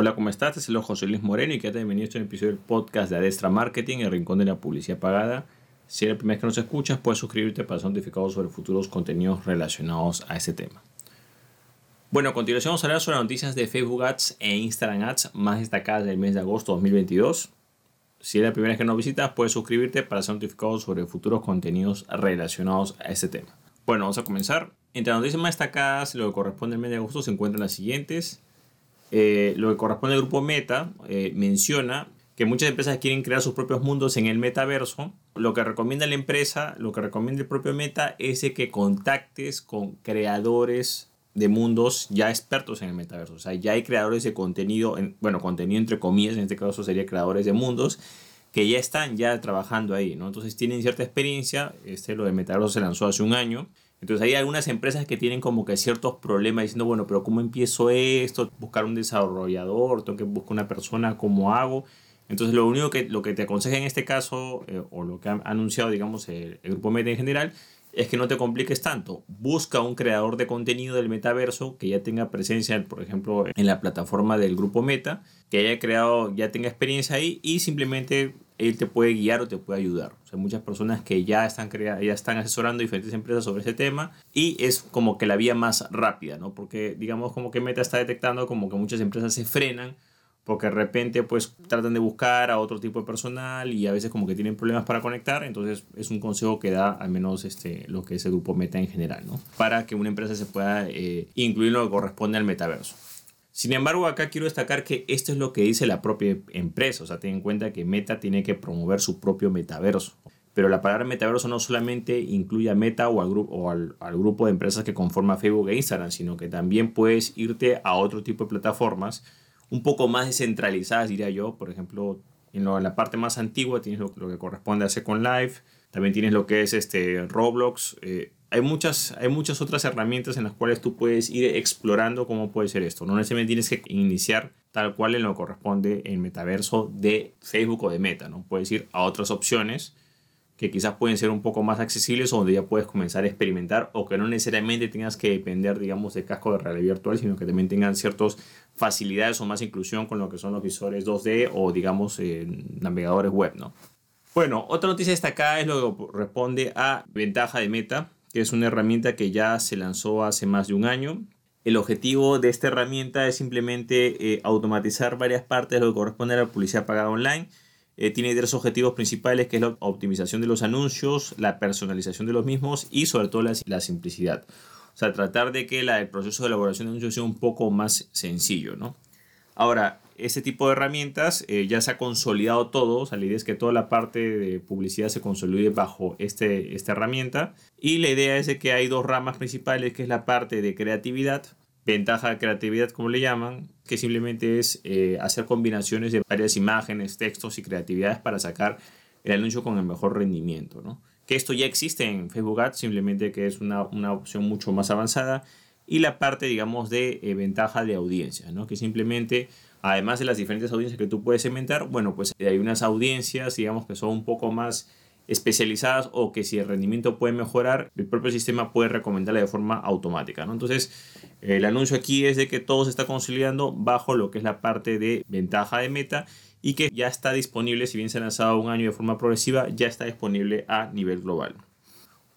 Hola, ¿cómo estás? Este es el José Luis Moreno y quédate bienvenido a este episodio del podcast de Adestra Marketing, el rincón de la publicidad pagada. Si eres la primera vez que nos escuchas, puedes suscribirte para ser notificado sobre futuros contenidos relacionados a este tema. Bueno, a continuación vamos a hablar sobre noticias de Facebook Ads e Instagram Ads más destacadas del mes de agosto de 2022. Si eres la primera vez que nos visitas, puedes suscribirte para ser notificado sobre futuros contenidos relacionados a este tema. Bueno, vamos a comenzar. Entre las noticias más destacadas, lo que corresponde al mes de agosto, se encuentran las siguientes. Eh, lo que corresponde al grupo Meta eh, menciona que muchas empresas quieren crear sus propios mundos en el metaverso. Lo que recomienda la empresa, lo que recomienda el propio Meta es que contactes con creadores de mundos ya expertos en el metaverso. O sea, ya hay creadores de contenido, bueno, contenido entre comillas, en este caso sería creadores de mundos, que ya están ya trabajando ahí, ¿no? Entonces tienen cierta experiencia. Este, lo de metaverso se lanzó hace un año entonces hay algunas empresas que tienen como que ciertos problemas diciendo, bueno, pero ¿cómo empiezo esto? Buscar un desarrollador, tengo que buscar una persona, ¿cómo hago? Entonces lo único que, lo que te aconseja en este caso, eh, o lo que ha anunciado, digamos, el, grupo Meta en general, es que no te compliques tanto. Busca un creador de contenido del metaverso que ya tenga presencia, por ejemplo, en la plataforma del grupo Meta, que haya creado, ya tenga experiencia ahí y simplemente él te puede guiar o te puede ayudar. O sea, muchas personas que ya están, ya están asesorando diferentes empresas sobre ese tema y es como que la vía más rápida, ¿no? Porque digamos como que Meta está detectando como que muchas empresas se frenan porque de repente pues tratan de buscar a otro tipo de personal y a veces como que tienen problemas para conectar, entonces es un consejo que da al menos este, lo que es el grupo Meta en general, ¿no? Para que una empresa se pueda eh, incluir lo que corresponde al metaverso. Sin embargo, acá quiero destacar que esto es lo que dice la propia empresa. O sea, ten en cuenta que Meta tiene que promover su propio metaverso. Pero la palabra metaverso no solamente incluye a Meta o, al, grupo, o al, grupo de empresas que conforma Facebook e Instagram, sino que también puedes irte a otro tipo de plataformas un poco más descentralizadas, diría yo. Por ejemplo, en, la parte más antigua tienes lo, que corresponde a Second Life, también tienes lo que es este Roblox. Eh, hay muchas, hay muchas otras herramientas en las cuales tú puedes ir explorando cómo puede ser esto. No necesariamente tienes que iniciar tal cual en lo que corresponde el metaverso de Facebook o de Meta, ¿no? Puedes ir a otras opciones que quizás pueden ser un poco más accesibles o donde ya puedes comenzar a experimentar o que no necesariamente tengas que depender, digamos, de casco de realidad virtual, sino que también tengan ciertas facilidades o más inclusión con lo que son los visores 2D o, digamos, eh, navegadores web, ¿no? Bueno, otra noticia destacada es lo que responde a ventaja de Meta que es una herramienta que ya se lanzó hace más de un año. El objetivo de esta herramienta es simplemente eh, automatizar varias partes de lo que corresponde a la publicidad pagada online. Eh, tiene tres objetivos principales, que es la optimización de los anuncios, la personalización de los mismos y sobre todo la, la simplicidad. O sea, tratar de que el proceso de elaboración de anuncios sea un poco más sencillo, ¿no? Ahora, ese tipo de herramientas eh, ya se ha consolidado todo, o la idea es que toda la parte de publicidad se consolide bajo este, esta herramienta y la idea es que hay dos ramas principales, que es la parte de creatividad, ventaja de creatividad como le llaman, que simplemente es eh, hacer combinaciones de varias imágenes, textos y creatividades para sacar el anuncio con el mejor rendimiento. Que esto ya existe en Facebook Ads, simplemente que es una, una opción mucho más avanzada y la parte, digamos, de eh, ventaja de audiencia, ¿no? Que simplemente además de las diferentes audiencias que tú puedes segmentar, bueno, pues hay unas audiencias, digamos, que son un poco más especializadas o que si el rendimiento puede mejorar, el propio sistema puede recomendarle de forma automática, ¿no? Entonces, el anuncio aquí es de que todo se está consolidando bajo lo que es la parte de ventaja de meta y que ya está disponible, si bien se ha lanzado un año de forma progresiva, ya está disponible a nivel global.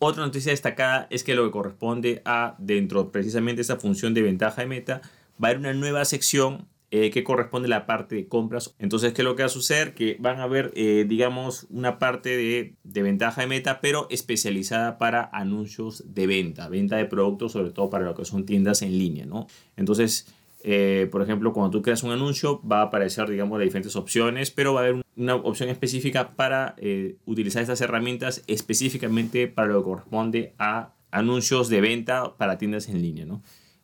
Otra noticia destacada es que lo que corresponde a dentro precisamente de esta función de ventaja de meta, va a haber una nueva sección eh, que corresponde a la parte de compras. Entonces, ¿qué es lo que va a suceder? Que van a ver, eh, digamos, una parte de, de, ventaja de meta, pero especializada para anuncios de venta, venta de productos, sobre todo para lo que son tiendas en línea, ¿no? Entonces, eh, por ejemplo, cuando tú creas un anuncio, va a aparecer, digamos, las diferentes opciones, pero va a haber una opción específica para utilizar estas herramientas específicamente para lo que corresponde a anuncios de venta para tiendas en línea, ¿no?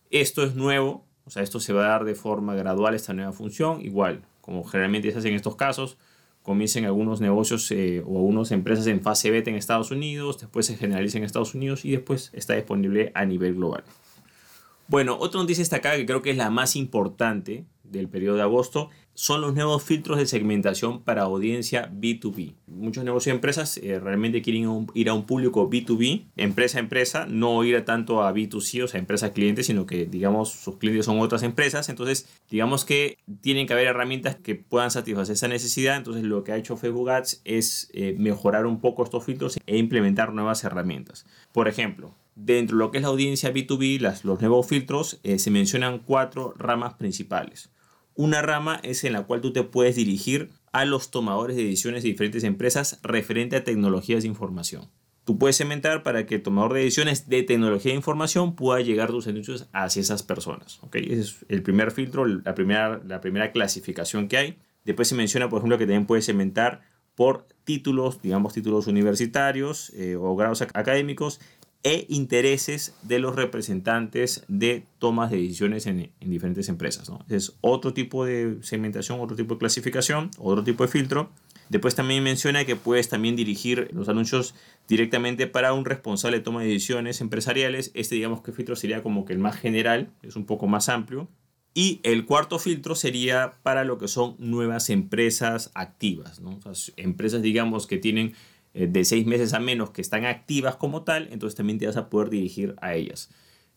Esto es nuevo, o sea, esto se va a dar de forma gradual esta nueva función. Igual, como generalmente se hace en estos casos, comiencen algunos negocios eh, o algunas empresas en fase beta en Estados Unidos, después se generaliza en Estados Unidos y después está disponible a nivel global. Bueno, otra noticia destacada que creo que es la más importante del periodo de agosto son los nuevos filtros de segmentación para audiencia B2B. Muchos negocios y empresas eh, realmente quieren ir a un público B2B, empresa a empresa, no ir tanto a B2C, o sea, empresa cliente, sino que, digamos, sus clientes son otras empresas. Entonces, digamos que tienen que haber herramientas que puedan satisfacer esa necesidad. Entonces, lo que ha hecho Facebook Ads es eh, mejorar un poco estos filtros e implementar nuevas herramientas. Por ejemplo, dentro de lo que es la audiencia B2B, las, los nuevos filtros, eh, se mencionan cuatro ramas principales. Una rama es en la cual tú te puedes dirigir a los tomadores de decisiones de diferentes empresas referente a tecnologías de información. Tú puedes cementar para que el tomador de decisiones de tecnología de información pueda llegar tus anuncios hacia esas personas. Ese es el primer filtro, la primera, la primera clasificación que hay. Después se menciona, por ejemplo, que también puedes cementar por títulos, digamos títulos universitarios eh, o grados académicos e intereses de los representantes de tomas de decisiones en, diferentes empresas. Es otro tipo de segmentación, otro tipo de clasificación, otro tipo de filtro. Después también menciona que puedes también dirigir los anuncios directamente para un responsable de toma de decisiones empresariales. Este digamos que filtro sería como que el más general, es un poco más amplio. Y el cuarto filtro sería para lo que son nuevas empresas activas, empresas digamos que tienen de seis meses a menos que están activas como tal, entonces también te vas a poder dirigir a ellas.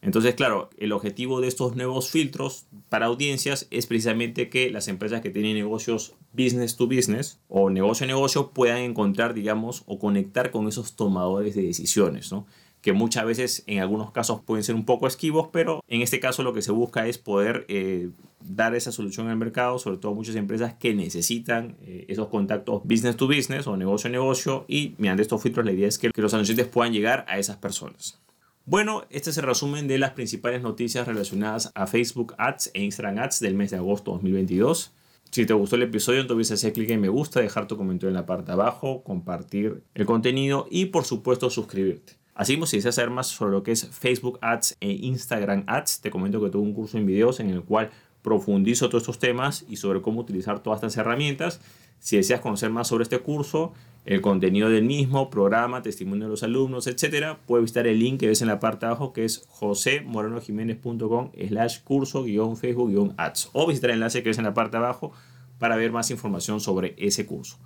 Entonces, claro, el objetivo de estos nuevos filtros para audiencias es precisamente que las empresas que tienen negocios business to business o negocio a negocio puedan encontrar, digamos, o conectar con esos tomadores de decisiones, ¿no? que muchas veces en algunos casos pueden ser un poco esquivos, pero en este caso lo que se busca es poder eh, dar esa solución al mercado, sobre todo muchas empresas que necesitan eh, esos contactos business to business o negocio a negocio y mediante estos filtros la idea es que, los anunciantes puedan llegar a esas personas. Bueno, este es el resumen de las principales noticias relacionadas a Facebook Ads e Instagram Ads del mes de agosto 2022. Si te gustó el episodio, entonces hacer clic en me gusta, dejar tu comentario en la parte de abajo, compartir el contenido y por supuesto suscribirte. Así si deseas saber más sobre lo que es Facebook Ads e Instagram Ads, te comento que tengo un curso en videos en el cual profundizo todos estos temas y sobre cómo utilizar todas estas herramientas. Si deseas conocer más sobre este curso, el contenido del mismo, programa, testimonio de los alumnos, etcétera, puedes visitar el link que ves en la parte de abajo que es josemorenojiménez.com slash curso guion Facebook guion ads o visitar el enlace que ves en la parte de abajo para ver más información sobre ese curso.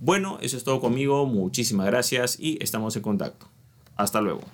Bueno, eso es todo conmigo, muchísimas gracias y estamos en contacto. Hasta luego.